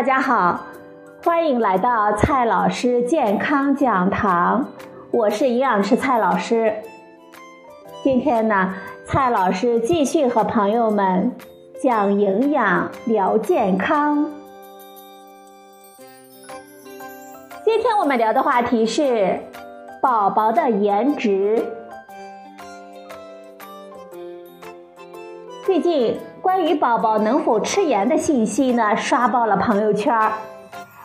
大家好，欢迎来到蔡老师健康讲堂，我是营养师蔡老师。今天呢，蔡老师继续和朋友们讲营养、聊健康。今天我们聊的话题是宝宝的颜值。最近。关于宝宝能否吃盐的信息呢，刷爆了朋友圈儿，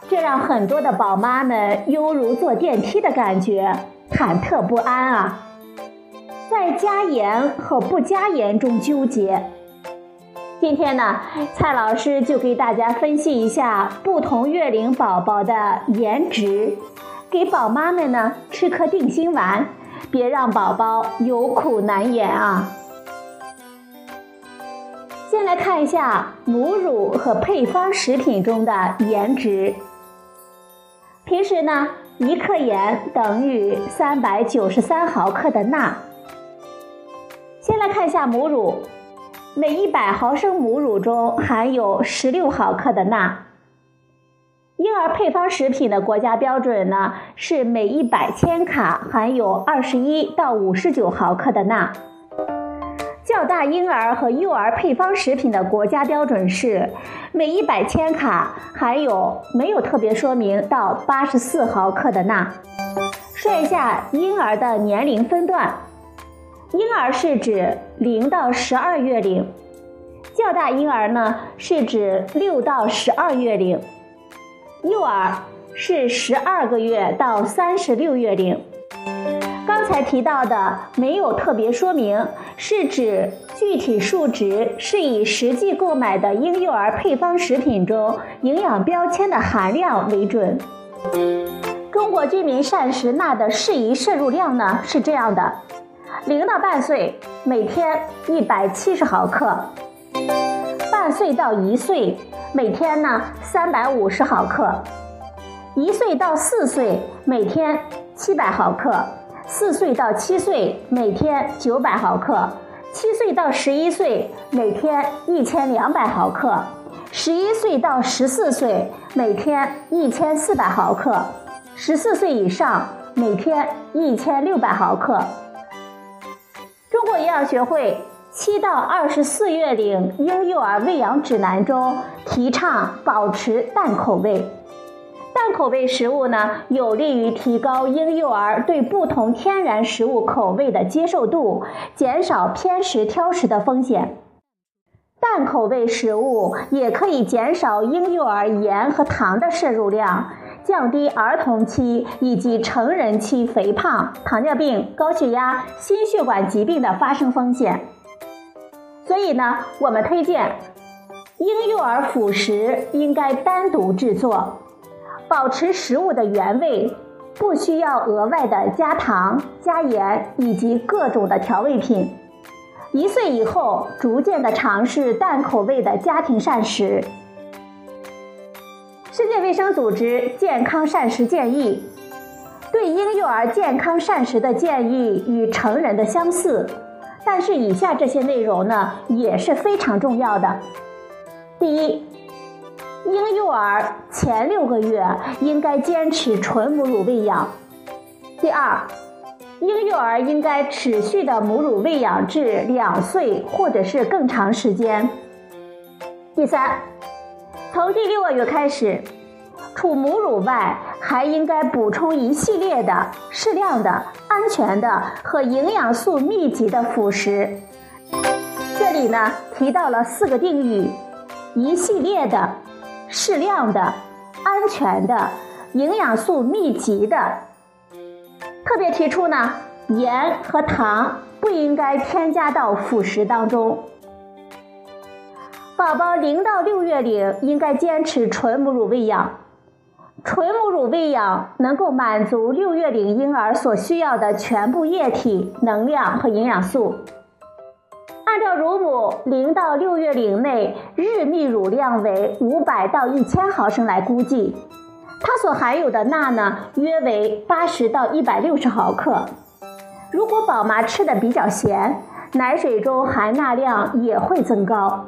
这让很多的宝妈们犹如坐电梯的感觉，忐忑不安啊，在加盐和不加盐中纠结。今天呢，蔡老师就给大家分析一下不同月龄宝宝的颜值，给宝妈们呢吃颗定心丸，别让宝宝有苦难言啊。来看一下母乳和配方食品中的盐值。平时呢，一克盐等于三百九十三毫克的钠。先来看一下母乳，每一百毫升母乳中含有十六毫克的钠。婴儿配方食品的国家标准呢是每一百千卡含有二十一到五十九毫克的钠。较大婴儿和幼儿配方食品的国家标准是每一百千卡含有没有特别说明到八十四毫克的钠。说一下婴儿的年龄分段，婴儿是指零到十二月龄，较大婴儿呢是指六到十二月龄，幼儿是十二个月到三十六月龄。刚才提到的没有特别说明，是指具体数值是以实际购买的婴幼儿配方食品中营养标签的含量为准。中国居民膳食钠的适宜摄入量呢是这样的：零到半岁每天一百七十毫克，半岁到一岁每天呢三百五十毫克，一岁到四岁每天七百毫克。四岁到七岁每天九百毫克，七岁到十一岁每天一千两百毫克，十一岁到十四岁每天一千四百毫克，十四岁以上每天一千六百毫克。中国营养学会七到二十四月龄婴幼儿喂养指南中提倡保持淡口味。淡口味食物呢，有利于提高婴幼儿对不同天然食物口味的接受度，减少偏食挑食的风险。淡口味食物也可以减少婴幼儿盐和糖的摄入量，降低儿童期以及成人期肥胖、糖尿病、高血压、心血管疾病的发生风险。所以呢，我们推荐婴幼儿辅食应该单独制作。保持食物的原味，不需要额外的加糖、加盐以及各种的调味品。一岁以后，逐渐的尝试淡口味的家庭膳食。世界卫生组织健康膳食建议，对婴幼儿健康膳食的建议与成人的相似，但是以下这些内容呢也是非常重要的。第一。婴幼儿前六个月应该坚持纯母乳喂养。第二，婴幼儿应该持续的母乳喂养至两岁或者是更长时间。第三，从第六个月开始，除母乳外，还应该补充一系列的适量的、安全的和营养素密集的辅食。这里呢提到了四个定语：一系列的。适量的、安全的、营养素密集的，特别提出呢，盐和糖不应该添加到辅食当中。宝宝零到六月龄应该坚持纯母乳喂养，纯母乳喂养能够满足六月龄婴儿所需要的全部液体、能量和营养素。按照乳母零到六月龄内日泌乳量为五百到一千毫升来估计，它所含有的钠呢约为八十到一百六十毫克。如果宝妈吃的比较咸，奶水中含钠量也会增高。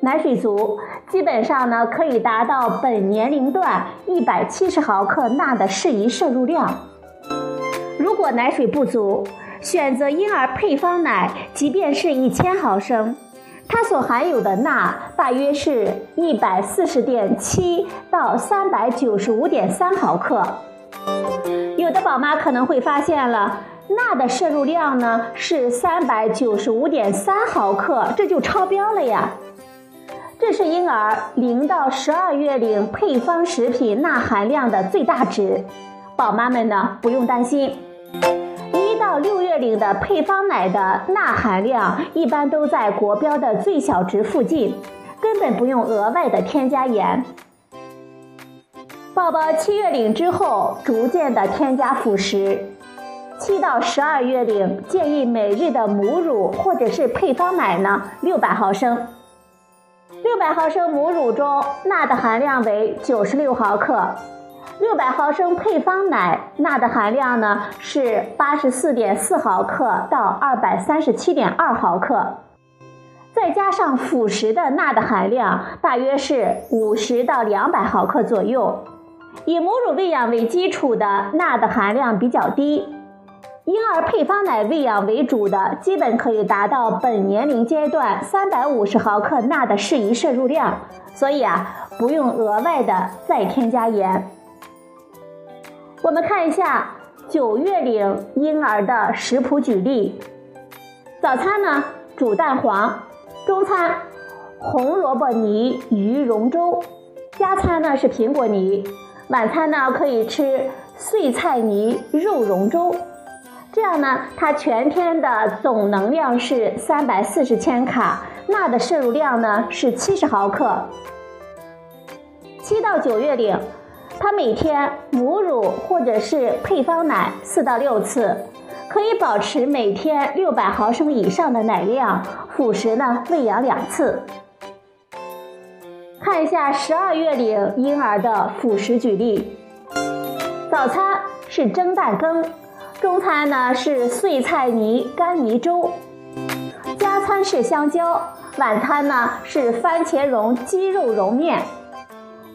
奶水足，基本上呢可以达到本年龄段一百七十毫克钠的适宜摄入量。如果奶水不足，选择婴儿配方奶，即便是一千毫升，它所含有的钠大约是一百四十点七到三百九十五点三毫克。有的宝妈可能会发现了，钠的摄入量呢是三百九十五点三毫克，这就超标了呀。这是婴儿零到十二月龄配方食品钠含量的最大值，宝妈们呢不用担心。到六月龄的配方奶的钠含量一般都在国标的最小值附近，根本不用额外的添加盐。宝宝七月龄之后，逐渐的添加辅食。七到十二月龄建议每日的母乳或者是配方奶呢六百毫升。六百毫升母乳中钠的含量为九十六毫克，六百毫升配方奶钠的含量呢是八十四点四毫克到二百三十七点二毫克，再加上辅食的钠的含量大约是五十到两百毫克左右，以母乳喂养为基础的钠的含量比较低。婴儿配方奶喂养为主的，基本可以达到本年龄阶段三百五十毫克钠的适宜摄入量，所以啊，不用额外的再添加盐。我们看一下九月龄婴儿的食谱举例：早餐呢，煮蛋黄；中餐，红萝卜泥鱼蓉粥；加餐呢是苹果泥；晚餐呢可以吃碎菜泥肉蓉粥。这样呢，它全天的总能量是三百四十千卡，钠的摄入量呢是七十毫克。七到九月龄，它每天母乳或者是配方奶四到六次，可以保持每天六百毫升以上的奶量，辅食呢喂养两次。看一下十二月龄婴儿的辅食举例，早餐是蒸蛋羹。中餐呢是碎菜泥干泥粥，加餐是香蕉，晚餐呢是番茄蓉鸡肉蓉面。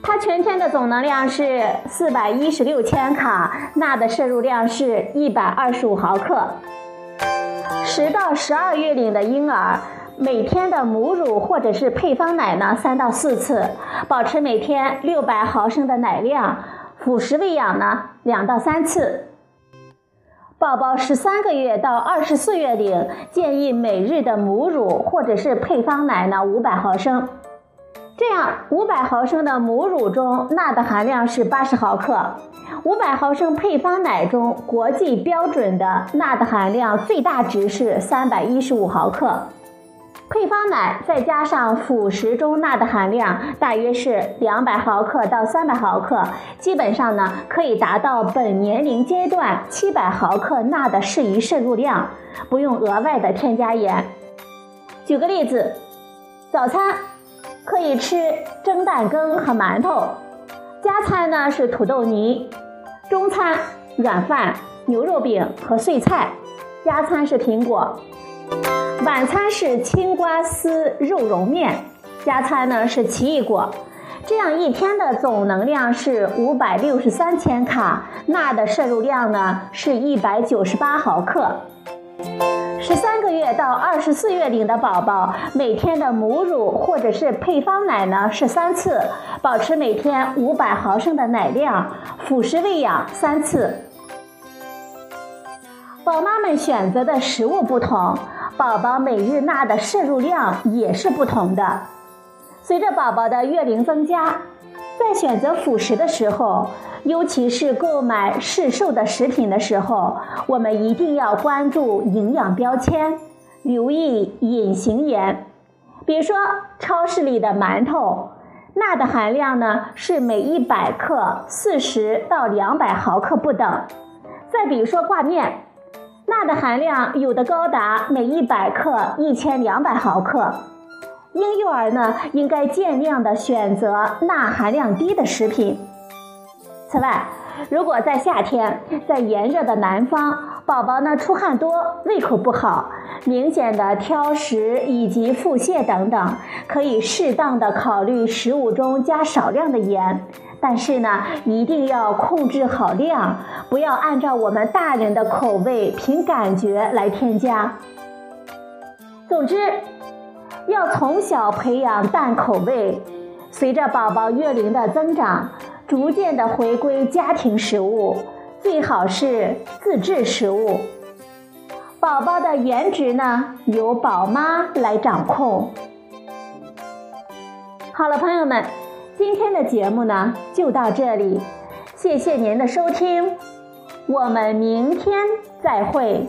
它全天的总能量是四百一十六千卡，钠的摄入量是一百二十五毫克。十到十二月龄的婴儿，每天的母乳或者是配方奶呢三到四次，保持每天六百毫升的奶量，辅食喂养呢两到三次。宝宝十三个月到二十四月龄，建议每日的母乳或者是配方奶呢五百毫升。这样五百毫升的母乳中钠的含量是八十毫克，五百毫升配方奶中国际标准的钠的含量最大值是三百一十五毫克。配方奶再加上辅食中钠的含量大约是两百毫克到三百毫克，基本上呢可以达到本年龄阶段七百毫克钠的适宜摄入量，不用额外的添加盐。举个例子，早餐可以吃蒸蛋羹和馒头，加餐呢是土豆泥；中餐软饭、牛肉饼和碎菜，加餐是苹果。晚餐是青瓜丝肉蓉面，加餐呢是奇异果，这样一天的总能量是五百六十三千卡，钠的摄入量呢是一百九十八毫克。十三个月到二十四月龄的宝宝，每天的母乳或者是配方奶呢是三次，保持每天五百毫升的奶量，辅食喂养三次。宝妈们选择的食物不同。宝宝每日钠的摄入量也是不同的。随着宝宝的月龄增加，在选择辅食的时候，尤其是购买市售的食品的时候，我们一定要关注营养标签，留意隐形盐。比如说，超市里的馒头，钠的含量呢是每一百克四十到两百毫克不等。再比如说挂面。钠的含量有的高达每一百克一千两百毫克，婴幼儿呢应该尽量的选择钠含量低的食品。此外，如果在夏天，在炎热的南方，宝宝呢出汗多、胃口不好、明显的挑食以及腹泻等等，可以适当的考虑食物中加少量的盐，但是呢，一定要控制好量，不要按照我们大人的口味凭感觉来添加。总之，要从小培养淡口味，随着宝宝月龄的增长，逐渐的回归家庭食物。最好是自制食物。宝宝的颜值呢，由宝妈来掌控。好了，朋友们，今天的节目呢就到这里，谢谢您的收听，我们明天再会。